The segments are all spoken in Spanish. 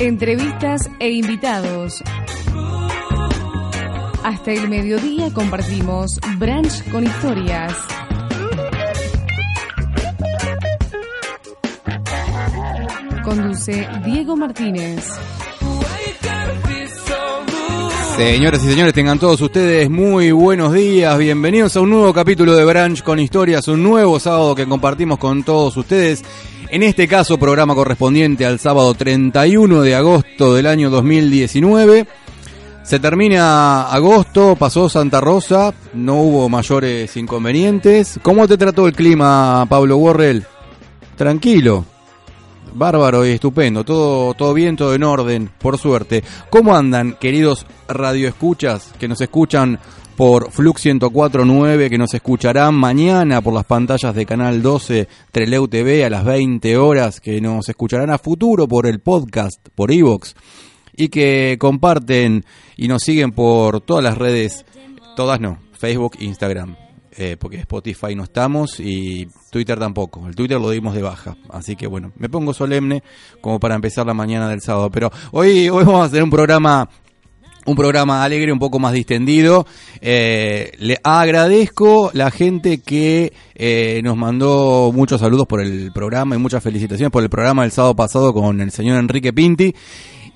Entrevistas e invitados. Hasta el mediodía compartimos Branch con historias. Conduce Diego Martínez. Señoras y señores, tengan todos ustedes muy buenos días. Bienvenidos a un nuevo capítulo de Branch con historias, un nuevo sábado que compartimos con todos ustedes. En este caso, programa correspondiente al sábado 31 de agosto del año 2019. Se termina agosto, pasó Santa Rosa, no hubo mayores inconvenientes. ¿Cómo te trató el clima, Pablo Worrell? Tranquilo, bárbaro y estupendo, todo, todo bien, todo en orden, por suerte. ¿Cómo andan, queridos radioescuchas que nos escuchan por Flux 1049, que nos escucharán mañana por las pantallas de Canal 12 Treleu TV a las 20 horas, que nos escucharán a futuro por el podcast, por Evox, y que comparten y nos siguen por todas las redes, todas no, Facebook, Instagram, eh, porque Spotify no estamos y Twitter tampoco. El Twitter lo dimos de baja. Así que bueno, me pongo solemne como para empezar la mañana del sábado. Pero hoy, hoy vamos a hacer un programa un programa alegre, un poco más distendido. Eh, le agradezco la gente que eh, nos mandó muchos saludos por el programa y muchas felicitaciones por el programa del sábado pasado con el señor Enrique Pinti.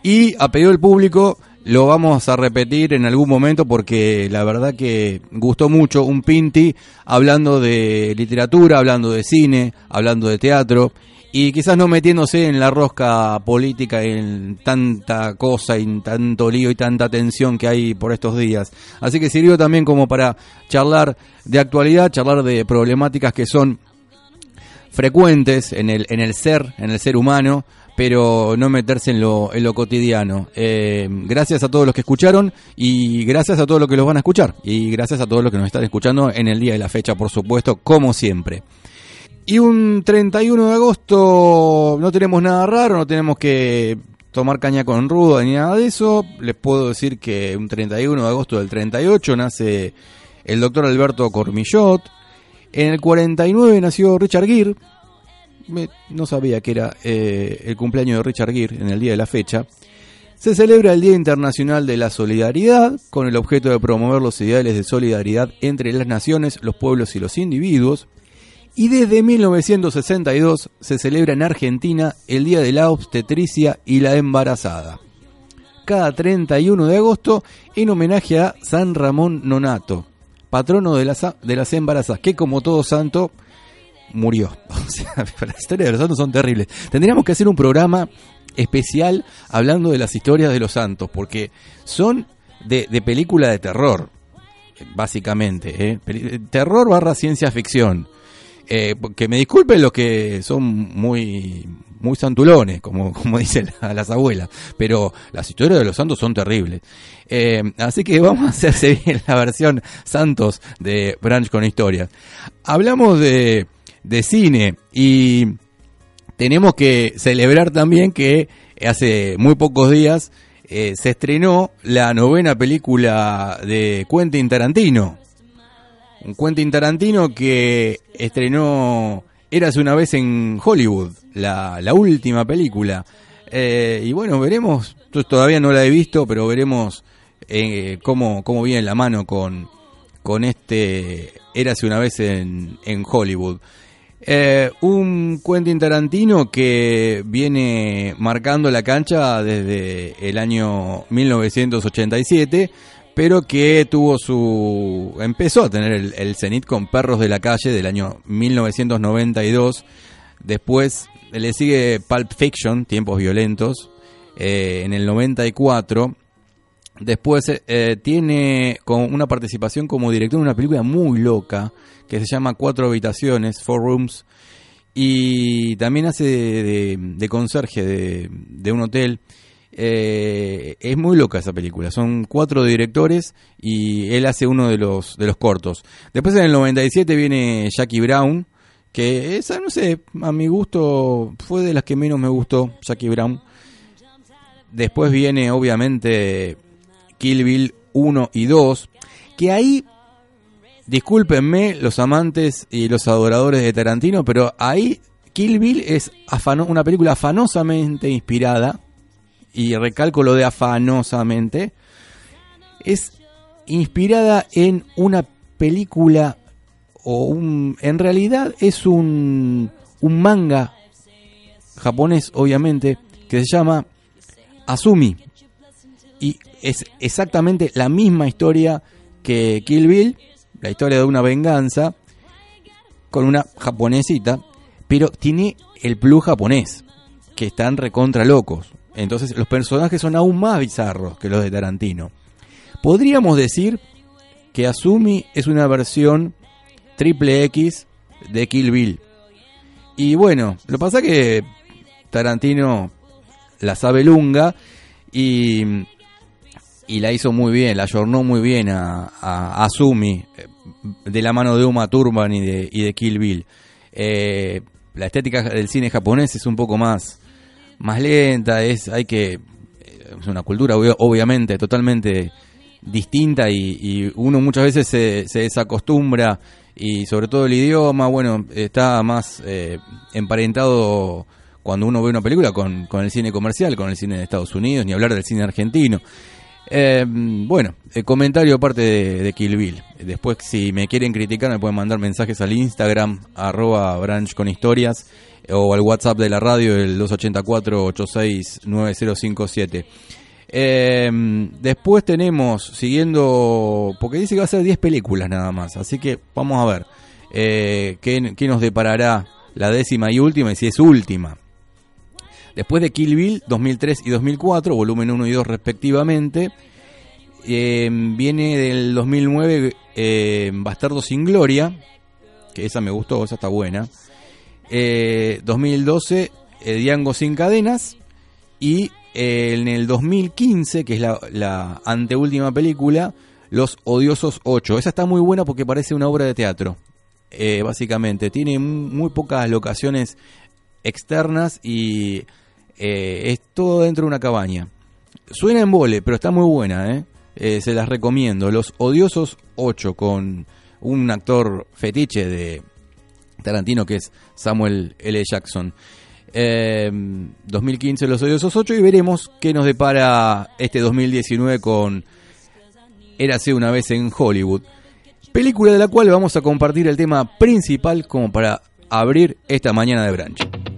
Y a pedido del público, lo vamos a repetir en algún momento porque la verdad que gustó mucho un Pinti hablando de literatura, hablando de cine, hablando de teatro y quizás no metiéndose en la rosca política en tanta cosa y tanto lío y tanta tensión que hay por estos días. Así que sirvió también como para charlar de actualidad, charlar de problemáticas que son frecuentes en el, en el ser, en el ser humano, pero no meterse en lo, en lo cotidiano. Eh, gracias a todos los que escucharon y gracias a todos los que los van a escuchar y gracias a todos los que nos están escuchando en el día de la fecha, por supuesto, como siempre. Y un 31 de agosto no tenemos nada raro, no tenemos que tomar caña con ruda ni nada de eso. Les puedo decir que un 31 de agosto del 38 nace el doctor Alberto Cormillot. En el 49 nació Richard Gere, no sabía que era eh, el cumpleaños de Richard Gere en el día de la fecha. Se celebra el Día Internacional de la Solidaridad con el objeto de promover los ideales de solidaridad entre las naciones, los pueblos y los individuos. Y desde 1962 se celebra en Argentina el Día de la Obstetricia y la Embarazada. Cada 31 de agosto en homenaje a San Ramón Nonato, patrono de las, de las embarazadas, que como todo santo murió. O sea, las historias de los santos son terribles. Tendríamos que hacer un programa especial hablando de las historias de los santos, porque son de, película de terror, básicamente. ¿eh? Terror barra ciencia ficción. Eh, que me disculpen los que son muy muy santulones, como, como dicen las abuelas, pero las historias de los santos son terribles. Eh, así que vamos a hacerse bien la versión Santos de Branch con historias. Hablamos de, de cine y tenemos que celebrar también que hace muy pocos días eh, se estrenó la novena película de Quentin Tarantino. Un Quentin Tarantino que estrenó Eras una vez en Hollywood, la, última película. Eh, y bueno, veremos, todavía no la he visto, pero veremos eh, cómo, cómo viene la mano con, con este Érase una vez en, en Hollywood. Eh, un Quentin Tarantino que viene marcando la cancha desde el año 1987, pero que tuvo su empezó a tener el, cenit con Perros de la calle del año 1992. Después le sigue Pulp Fiction, Tiempos Violentos, eh, en el 94. Después eh, tiene con una participación como director en una película muy loca que se llama Cuatro Habitaciones, Four Rooms, y también hace de, conserje de, un hotel. Eh, es muy loca esa película. Son cuatro directores y él hace uno de los, de los cortos. Después en el 97 viene Jackie Brown, que esa, no sé, a mi gusto fue de las que menos me gustó, Jackie Brown. Después viene obviamente Kill Bill 1 y 2, que ahí discúlpenme los amantes y los adoradores de Tarantino, pero ahí Kill Bill es una película afanosamente inspirada y recalco lo de afanosamente, es inspirada en una película o un, en realidad es un, un manga japonés, obviamente, que se llama Asumi. Y es exactamente la misma historia que Kill Bill, la historia de una venganza, con una japonesita, pero tiene el plus japonés, que están recontra locos. Entonces los personajes son aún más bizarros que los de Tarantino. Podríamos decir que Asumi es una versión triple X de Kill Bill. Y bueno, lo pasa que Tarantino la sabe lunga y, y la hizo muy bien, la ayornó muy bien a, a, eh, de la mano de Uma Thurman y de, y de Kill Bill. Eh, la estética del cine japonés es un poco más, más lenta, es, hay que, es una cultura obviamente totalmente distinta y, uno muchas veces se, se, desacostumbra y sobre todo el idioma, bueno, está más eh, emparentado cuando uno ve una película con, con, el cine comercial, con el cine de Estados Unidos, ni hablar del cine argentino. Eh, bueno, el comentario aparte de, de, Kill Bill. Después, si me quieren criticar, me pueden mandar mensajes al Instagram, arroba branch con historias, o al WhatsApp de la radio, el 284-869057. Eh, después tenemos, siguiendo, porque dice que va a ser 10 películas nada más, así que vamos a ver eh, qué, qué nos deparará la décima y última, y si es última. Después de Kill Bill 2003 y 2004, volumen 1 y 2 respectivamente, eh, viene del 2009 eh, Bastardo sin Gloria, que esa me gustó, esa está buena. 2012 eh, Diango sin cadenas y en el 2015, que es la, la anteúltima película, Los Odiosos 8. Esa está muy buena porque parece una obra de teatro, básicamente. Tiene muy pocas locaciones externas y eh, es todo dentro de una cabaña. Suena en vole, pero está muy buena, ¿eh? ¿eh? se las recomiendo. Los Odiosos 8 con un actor fetiche de Tarantino que es Samuel L. Jackson. 2015 em, Los Odiosos 8 y veremos qué nos depara este 2019 con Érase una vez en Hollywood. Película de la cual vamos a compartir el tema principal como para abrir esta mañana de branch.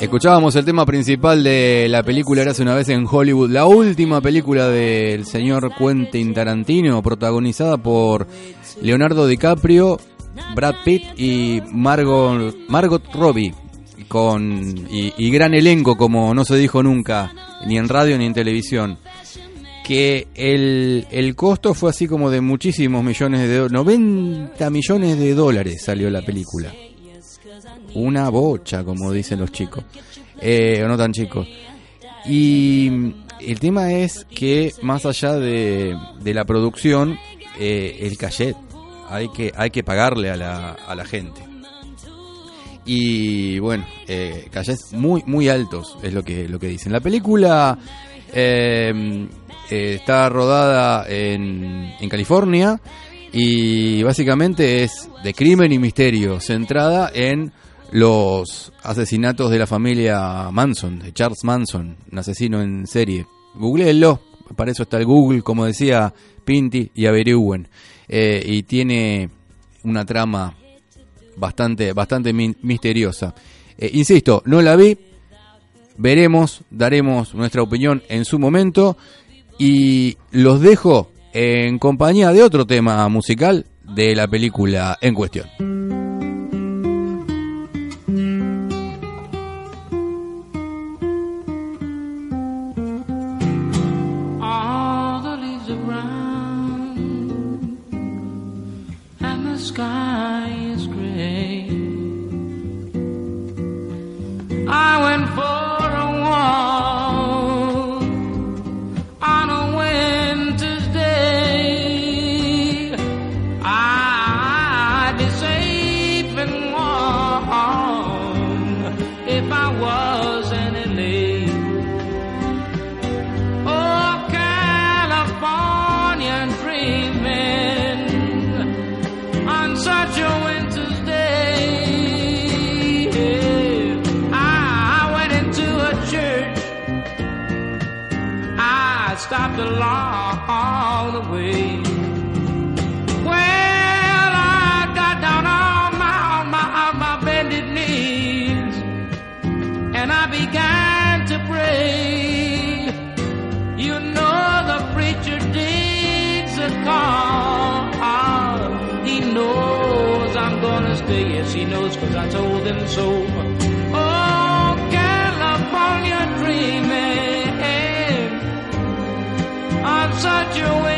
Escuchábamos el tema principal de la película Era una vez en Hollywood, la última película del señor Quentin Tarantino, protagonizada por Leonardo DiCaprio, Brad Pitt y Margot, Margot Robbie, con, y, y gran elenco como no se dijo nunca, ni en radio ni en televisión que el, el, costo fue así como de muchísimos millones de 90 millones de dólares salió la película una bocha, como dicen los chicos, eh, o no tan chicos. Y el tema es que más allá de, de la producción, eh, el cachet, hay que, hay que pagarle a la, a la gente. Y bueno, eh, callets muy, muy altos, es lo que, lo que dicen. La película eh, eh, está rodada en, en California y básicamente es de crimen y misterio, centrada en los asesinatos de la familia Manson, de Charles Manson, un asesino en serie. Googleenlo, para eso está el Google, como decía Pinti, y averigüen. Eh, y tiene una trama bastante, bastante misteriosa. Eh, insisto, no la vi, veremos, daremos nuestra opinión en su momento y los dejo en compañía de otro tema musical de la película en cuestión. stopped along the way. Well, I got down on my, on my, on my bended knees and I began to pray. You know, the preacher needs a call. He knows I'm gonna stay. Yes, he knows, cause I told him so. upside your window.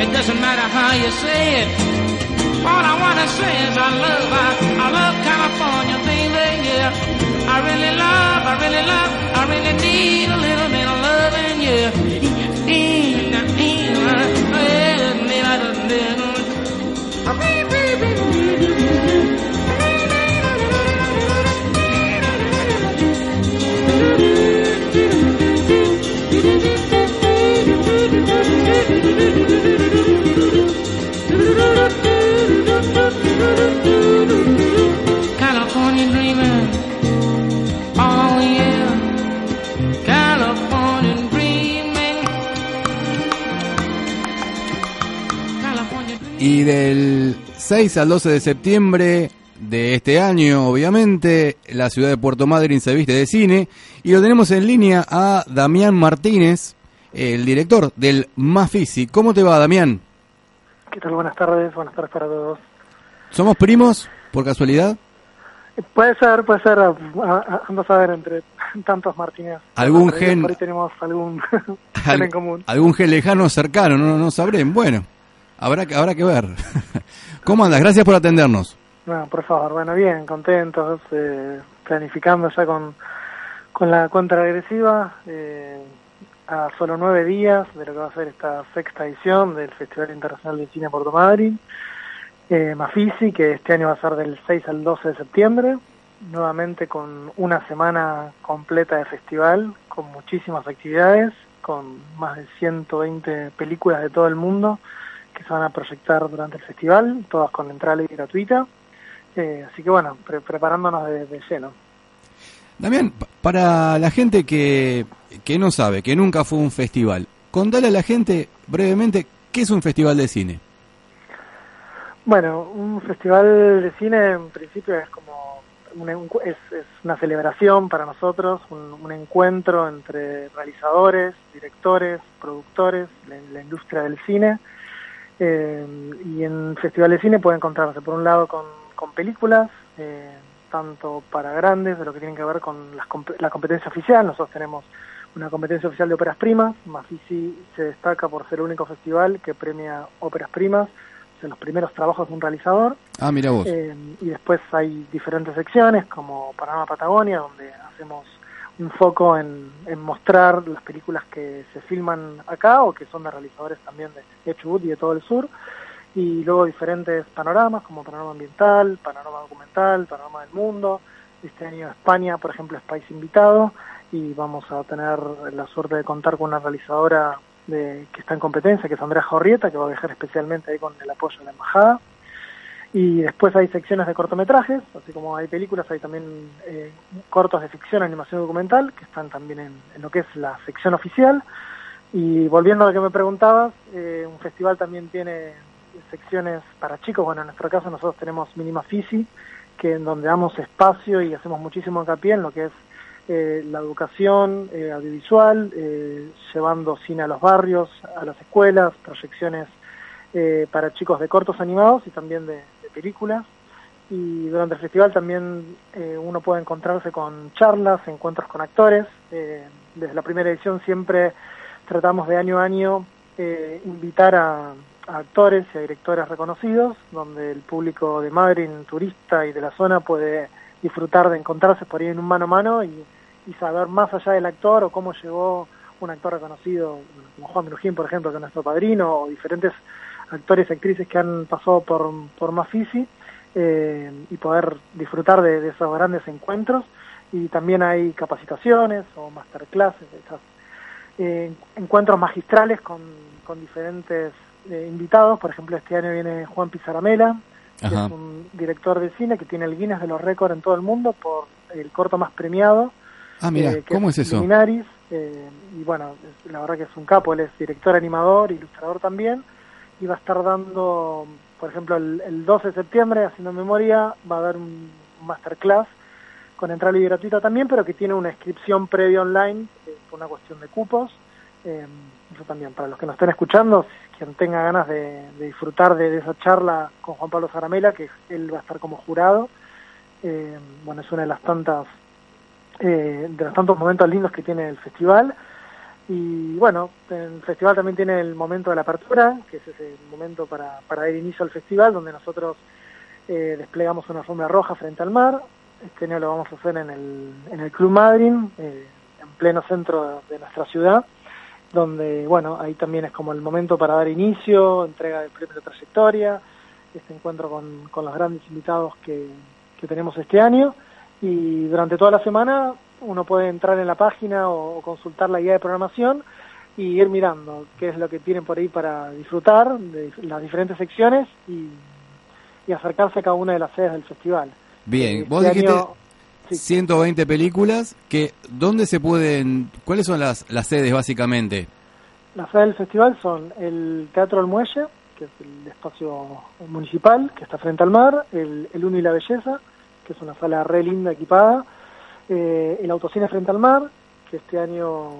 It doesn't matter how you say it. All I wanna say is I love, I, I love California, baby, yeah. I really love, I really love, I really need a little bit of loving, yeah. Need, a need, I need, 6 al 12 de septiembre de este año, obviamente, la ciudad de Puerto Madryn se viste de cine y lo tenemos en línea a Damián Martínez, el director del Mafisi. ¿Cómo te va, Damián? ¿Qué tal? Buenas tardes, buenas tardes para todos. ¿Somos primos, por casualidad? Puede ser, puede ser, vamos a ver, entre tantos Martínez. ¿Algún gen? Por ahí tenemos algún gen en común. ¿Algún gen lejano cercano? No, no sabrén. Bueno, habrá que, habrá que ver. ¿Cómo andas? Gracias por atendernos. No, por favor, bueno, bien, contentos, eh, planificando ya con, con la cuenta regresiva, eh, a solo nueve días de lo que va a ser esta sexta edición del Festival Internacional de Cine Puerto Madryn, eh, Mafisi, que este año va a ser del 6 al 12 de septiembre, nuevamente con una semana completa de festival, con muchísimas actividades, con más de 120 películas de todo el mundo que se van a proyectar durante el festival, todas con entrada gratuita. Eh, así que bueno, preparándonos de, lleno. Damián, para la gente que, que no sabe, que nunca fue un festival, contale a la gente brevemente qué es un festival de cine. Bueno, un festival de cine en principio es como una, es, una celebración para nosotros, un, encuentro entre realizadores, directores, productores, la, la industria del cine. Eh, y en Festival de Cine puede encontrarse por un lado con con películas, eh, tanto para grandes, de lo que tienen que ver con la competencia oficial. Nosotros tenemos una competencia oficial de óperas primas. Mafisi se destaca por ser el único festival que premia óperas primas, de los primeros trabajos de un realizador. Ah, mira vos. Eh, y después hay diferentes secciones, como Panamá Patagonia, donde hacemos un foco en, mostrar las películas que se filman acá o que son de realizadores también de Chubut y de todo el sur y luego diferentes panoramas como panorama ambiental, panorama documental, panorama del mundo. Este año España, por ejemplo, es país invitado y vamos a tener la suerte de contar con una realizadora de, que está en competencia, que es Andrea Jorrieta, que va a viajar especialmente ahí con el apoyo de la embajada. Y después hay secciones de cortometrajes, así como hay películas, hay también eh, cortos de ficción, animación documental, que están también en, lo que es la sección oficial. Y volviendo a lo que me preguntabas, eh, un festival también tiene secciones para chicos. Bueno, en nuestro caso nosotros tenemos Minima Fisi, que en donde damos espacio y hacemos muchísimo hincapié en lo que es eh, la educación eh, audiovisual, eh, llevando cine a los barrios, a las escuelas, proyecciones para chicos de cortos animados y también de películas. Y durante el festival también uno puede encontrarse con charlas, encuentros con actores. desde la primera edición siempre tratamos de año a año invitar a, actores y a directores reconocidos, donde el público de Madrid, turista y de la zona puede disfrutar de encontrarse por ahí en un mano a mano y, saber más allá del actor o cómo llegó un actor reconocido, como Juan Minujín, por ejemplo, que es nuestro padrino, o diferentes actores y actrices que han pasado por, por Mafisi, eh, y poder disfrutar de, esos grandes encuentros. Y también hay capacitaciones o masterclasses, estos eh, encuentros magistrales con, con diferentes eh, invitados. Por ejemplo, este año viene Juan Pizaramela, que es un director de cine que tiene el Guinness de los récords en todo el mundo por el corto más premiado. Ah, mira, eh, ¿cómo es, eso? Eh, y bueno, la verdad que es un capo, él es director, animador, ilustrador también, va a estar dando, por ejemplo, el, 12 de septiembre, haciendo memoria, va a dar un masterclass con entrada y gratuita también, pero que tiene una inscripción previa online, por una cuestión de cupos. eso también, para los que nos estén escuchando, quien tenga ganas de, disfrutar de, esa charla con Juan Pablo Zaramela, que él va a estar como jurado. Eh, bueno, es una de las tantas, eh, de los tantos momentos lindos que tiene el festival. Y bueno, el festival también tiene el momento de la apertura, que es ese momento para, para dar inicio al festival, donde nosotros eh, desplegamos una alfombra roja frente al mar. Este año lo vamos a hacer en el, en el Club Madryn, en pleno centro de nuestra ciudad donde, bueno, ahí también es como el momento para dar inicio, entrega del premio de trayectoria, este encuentro con, los grandes invitados que tenemos este año y durante toda la semana uno puede entrar en la página o, consultar la guía de programación y ir mirando qué es lo que tienen por ahí para disfrutar de las diferentes secciones y, y acercarse a cada una de las sedes del festival. Bien, este vos dijiste 120 películas que ¿dónde se pueden cuáles son las, las sedes básicamente? Las sedes del festival son el Teatro El Muelle, que es el espacio municipal, que está frente al mar, el, el Uno y la Belleza, que es una sala re linda, equipada, eh, el Autocine frente al mar, que este año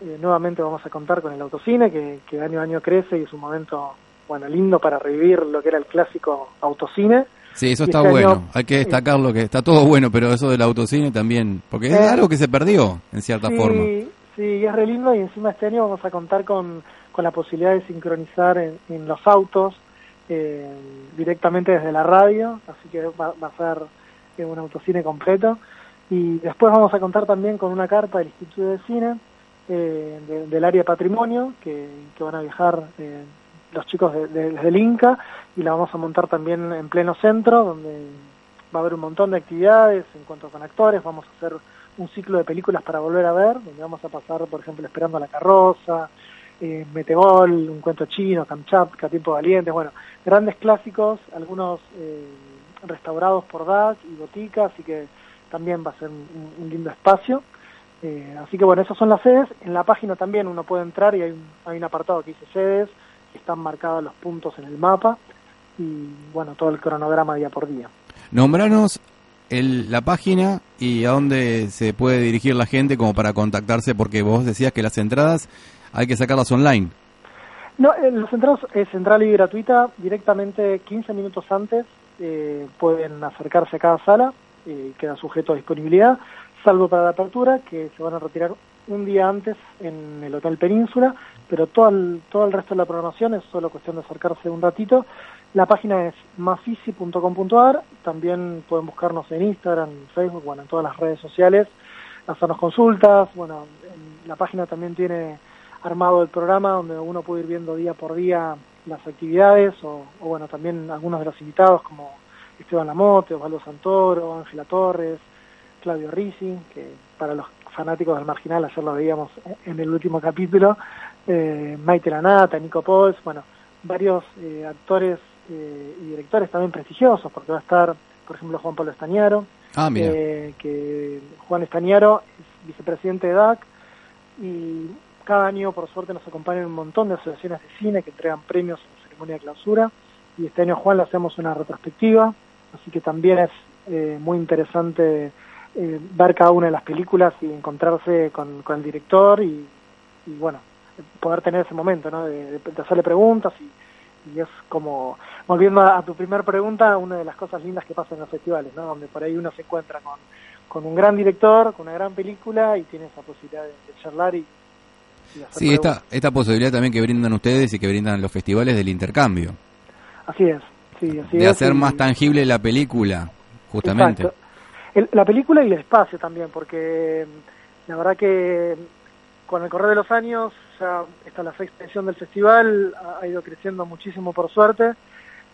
eh, nuevamente vamos a contar con el Autocine, que, que año a año crece y es un momento, bueno, lindo para revivir lo que era el clásico Autocine. Sí, eso Y está este bueno. año- Hay que destacarlo que está todo bueno, pero eso del autocine también, porque es Eh, algo que se perdió en cierta sí, forma. Sí, es re lindo y encima este año vamos a contar con, con la posibilidad de sincronizar en, en los autos eh, directamente desde la radio, así que va, va a ser eh, un autocine completo. Y después vamos a contar también con una carta del Instituto de Cine eh, de- del área patrimonio que, que van a viajar eh, los chicos de- de- desde el Inca y la vamos a montar también en pleno centro donde va a haber un montón de actividades en cuanto con actores, vamos a hacer un ciclo de películas para volver a ver, donde vamos a pasar, por ejemplo, Esperando a la carroza, eh, Metegol, un cuento chino, Kamchatka, Tiempo Valiente, bueno, grandes clásicos, algunos eh, restaurados por DAC y Botica, así que también va a ser un, un lindo espacio. Eh, así que bueno, esas son las sedes. En la página también uno puede entrar y hay un, hay un apartado que dice sedes, están marcados los puntos en el mapa y bueno, todo el cronograma día por día. Nombranos el, la página y a dónde se puede dirigir la gente como para contactarse, porque vos decías que las entradas hay que sacarlas online. No, eh, los centros es central y gratuita, directamente 15 minutos antes eh, pueden acercarse a cada sala, eh, queda sujeto a disponibilidad, salvo para la apertura, que se van a retirar un día antes en el Hotel Península, pero todo el, todo el resto de la programación es solo cuestión de acercarse un ratito. La página es mafisi.com.ar, también pueden buscarnos en Instagram, Facebook, bueno, en todas las redes sociales, hacernos consultas, bueno, en la página también tiene armado el programa donde uno puede ir viendo día por día las actividades o, o bueno, también algunos de los invitados como Esteban Lamote, Osvaldo Santoro, Ángela Torres, Claudio Risi, que para los fanáticos del Marginal ayer lo veíamos en el último capítulo, eh, Maite Lanata, Nico Pols, bueno, varios eh, actores eh, y directores también prestigiosos, porque va a estar, por ejemplo, Juan Pablo Estañaro, Ah, mira. eh, que Juan Estañaro es vicepresidente de DAC y cada año, por suerte, nos acompañan un montón de asociaciones de cine que entregan premios en la ceremonia de clausura y este año, Juan, le hacemos una retrospectiva, así que también es eh, muy interesante eh, ver cada una de las películas y encontrarse con, con el director y, y, bueno, poder tener ese momento, ¿no? De, hacerle preguntas y, y es como, volviendo a, a tu primera pregunta, una de las cosas lindas que pasa en los festivales, ¿no? Donde por ahí uno se encuentra con, con un gran director, con una gran película y tiene esa posibilidad de, de charlar y, y hacer Sí, esta, esta posibilidad también que brindan ustedes y que brindan los festivales del intercambio. Así es, sí, así de es. hacer y- más tangible la película, justamente. Exacto. El- la película y el espacio también, porque mm, la verdad que mm, con el correr de los años, ya está la sexta edición del festival, ha, ha ido creciendo muchísimo por suerte,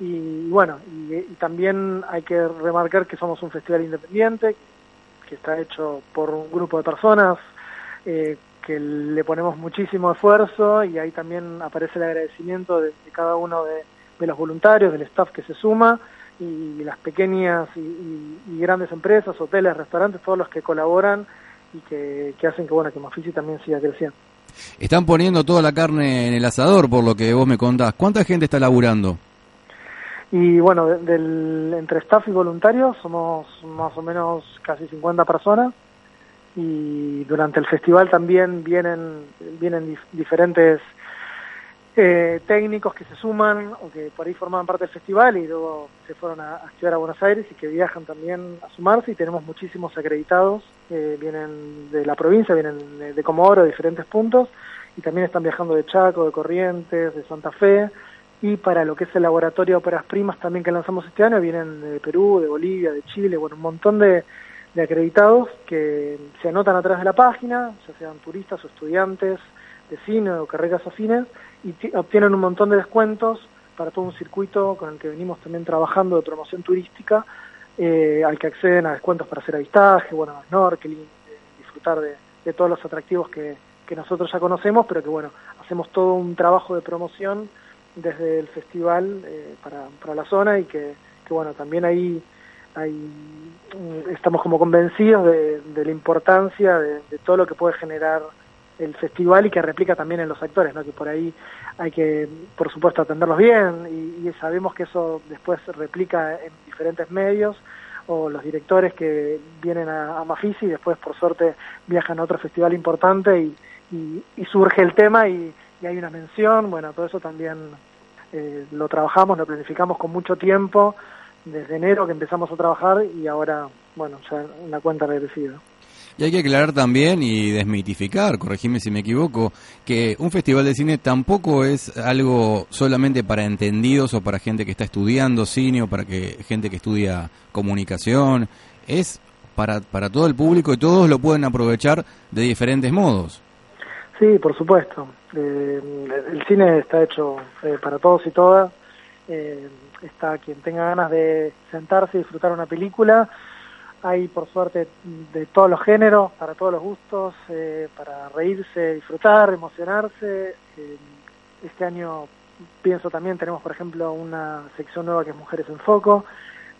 y bueno, y, y también hay que remarcar que somos un festival independiente, que está hecho por un grupo de personas, eh, que le ponemos muchísimo esfuerzo y ahí también aparece el agradecimiento de, de cada uno de, de los voluntarios, del staff que se suma y las pequeñas y, y- y grandes empresas, hoteles, restaurantes, todos los que colaboran y que, que hacen que bueno que Mafisi también siga creciendo. Están poniendo toda la carne en el asador, por lo que vos me contás. ¿Cuánta gente está laburando? Y bueno, de- del, entre staff y voluntarios somos más o menos casi 50 personas y durante el festival también vienen, vienen dif- diferentes eh, técnicos que se suman o que por ahí formaban parte del festival y luego se fueron a, a estudiar a Buenos Aires y que viajan también a sumarse y tenemos muchísimos acreditados, eh, vienen de la provincia, vienen de, de Comodoro, de diferentes puntos y también están viajando de Chaco, de Corrientes, de Santa Fe y para lo que es el laboratorio de óperas primas también que lanzamos este año vienen de Perú, de Bolivia, de Chile, bueno, un montón de, de acreditados que se anotan a través de la página, ya sean turistas o estudiantes de cine o carreras afines, y ti- obtienen un montón de descuentos para todo un circuito con el que venimos también trabajando de promoción turística, eh, al que acceden a descuentos para hacer avistaje, bueno, snorkeling, eh, disfrutar de, todos los atractivos que, que nosotros ya conocemos, pero que bueno, hacemos todo un trabajo de promoción desde el festival eh, para, para la zona y que, que bueno, también ahí hay, mm, estamos como convencidos de, de la importancia de todo lo que puede generar el festival y que replica también en los actores, ¿no? que por ahí hay que, por supuesto, atenderlos bien y, sabemos que eso después replica en diferentes medios o los directores que vienen a, a Mafisi y después, por suerte, viajan a otro festival importante y, y, surge el tema y, hay una mención, bueno, todo eso también eh, lo trabajamos, lo planificamos con mucho tiempo, desde enero que empezamos a trabajar y ahora, bueno, ya una cuenta regresiva. Y hay que aclarar también y desmitificar, corregime si me equivoco, que un festival de cine tampoco es algo solamente para entendidos o para gente que está estudiando cine o para que gente que estudia comunicación, es para, para todo el público y todos lo pueden aprovechar de diferentes modos. Sí, por supuesto. Eh, el cine está hecho eh, para todos y todas. Eh, está quien tenga ganas de sentarse y disfrutar una película hay por suerte de todos los géneros, para todos los gustos, eh, para reírse, disfrutar, emocionarse. Eh, este año pienso también, tenemos por ejemplo una sección nueva que es Mujeres en Foco,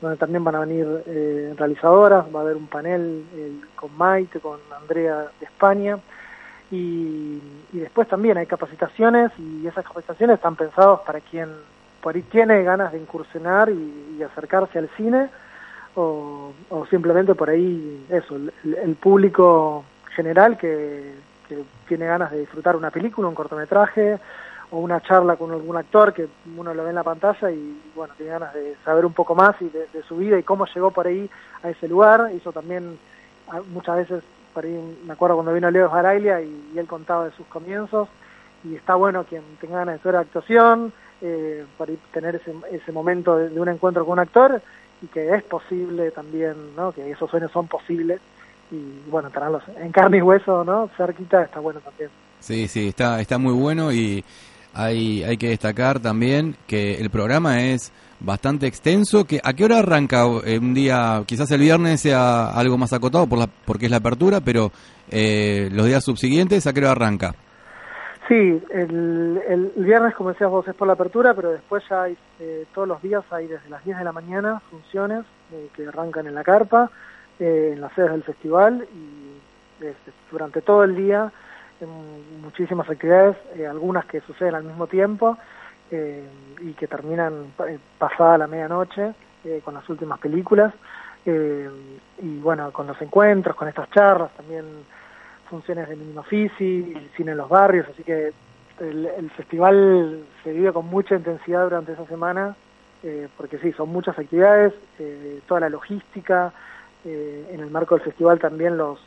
donde también van a venir eh, realizadoras, va a haber un panel con Maite, con Andrea de España. Y, después también hay capacitaciones y esas capacitaciones están pensadas para quien por ahí tiene ganas de incursionar y acercarse al cine o, simplemente por ahí eso, el, público general que, tiene ganas de disfrutar una película, un cortometraje o una charla con algún actor que uno lo ve en la pantalla y bueno, tiene ganas de saber un poco más y de, su vida y cómo llegó por ahí a ese lugar. Eso también ah, muchas veces, por ahí me acuerdo cuando vino Leo Jaraglia y, él contaba de sus comienzos y está bueno quien tenga ganas de hacer actuación, eh, para tener ese, ese momento de, un encuentro con un actor y que es posible también, ¿no? que esos sueños son posibles y bueno, estarán en carne y hueso, ¿no? Cerquita está bueno también. Sí, sí, está, está muy bueno y hay, hay que destacar también que el programa es bastante extenso. Que, ¿A qué hora arranca eh, un día? Quizás el viernes sea algo más acotado por la, porque es la apertura, pero eh, los días subsiguientes, ¿a qué hora arranca? Sí, el, el, viernes, como decías vos, es por la apertura, pero después ya hay, eh, todos los días hay desde las 10 de la mañana funciones eh, que arrancan en la carpa, eh, en las sedes del festival y este, durante todo el día muchísimas actividades, algunas que suceden al mismo tiempo y que terminan pasada la medianoche con las últimas películas y bueno, con los encuentros, con estas charlas también funciones de Minimo Fisi, cine en los barrios, así que el, festival se vive con mucha intensidad durante esa semana, eh, porque sí, son muchas actividades, eh, toda la logística, eh, en el marco del festival también los,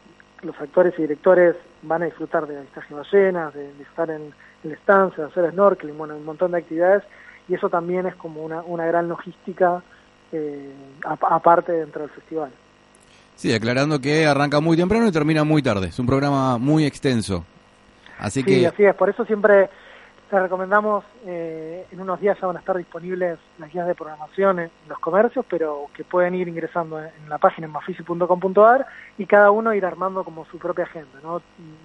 los actores y directores van a disfrutar de avistaje ballenas, de, de estar en, la estancia, de hacer snorkeling, bueno, un montón de actividades, y eso también es como una, una gran logística aparte dentro del festival. Sí, aclarando que arranca muy temprano y termina muy tarde. Es un programa muy extenso. Así sí, así es. Por eso siempre te recomendamos, eh, en unos días ya van a estar disponibles las guías de programación en los comercios, pero que pueden ir ingresando en la página en mafisi.com.ar y cada uno ir armando como su propia agenda, ¿no?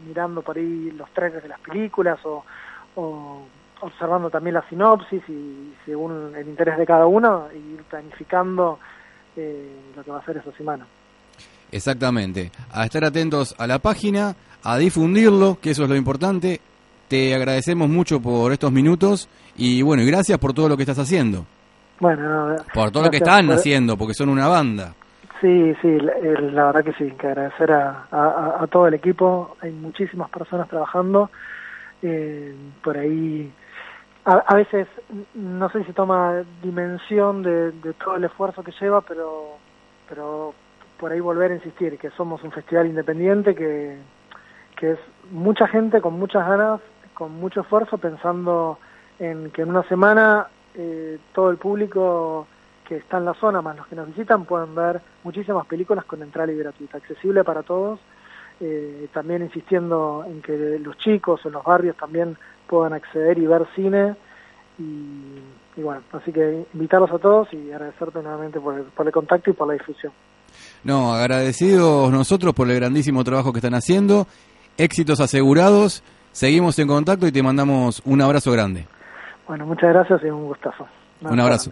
Mirando por ahí los trailers de las películas o, observando también la sinopsis y según el interés de cada uno, ir planificando eh, lo que va a ser esa semana. Exactamente. A estar atentos a la página, a difundirlo, que eso es lo importante. Te agradecemos mucho por estos minutos y bueno, y gracias por todo lo que estás haciendo. Bueno, por todo lo que están haciendo, porque son una banda. Sí, sí, la, verdad que sí, que agradecer a, todo el equipo. Hay muchísimas personas trabajando. Eh, por ahí, a, veces no sé si toma dimensión de, de todo el esfuerzo que lleva, pero pero por ahí volver a insistir, que somos un festival independiente, que, que es mucha gente con muchas ganas, con mucho esfuerzo, pensando en que en una semana eh, todo el público que está en la zona, más los que nos visitan, puedan ver muchísimas películas con entrada y gratuita, accesible para todos. Eh, también insistiendo en que los chicos en los barrios también puedan acceder y ver cine. Y, bueno, así que invitarlos a todos y agradecerte nuevamente por por el contacto y por la difusión. No, agradecidos nosotros por el grandísimo trabajo que están haciendo. Éxitos asegurados. Seguimos en contacto y te mandamos un abrazo grande. Bueno, muchas gracias y un gustazo. un abrazo.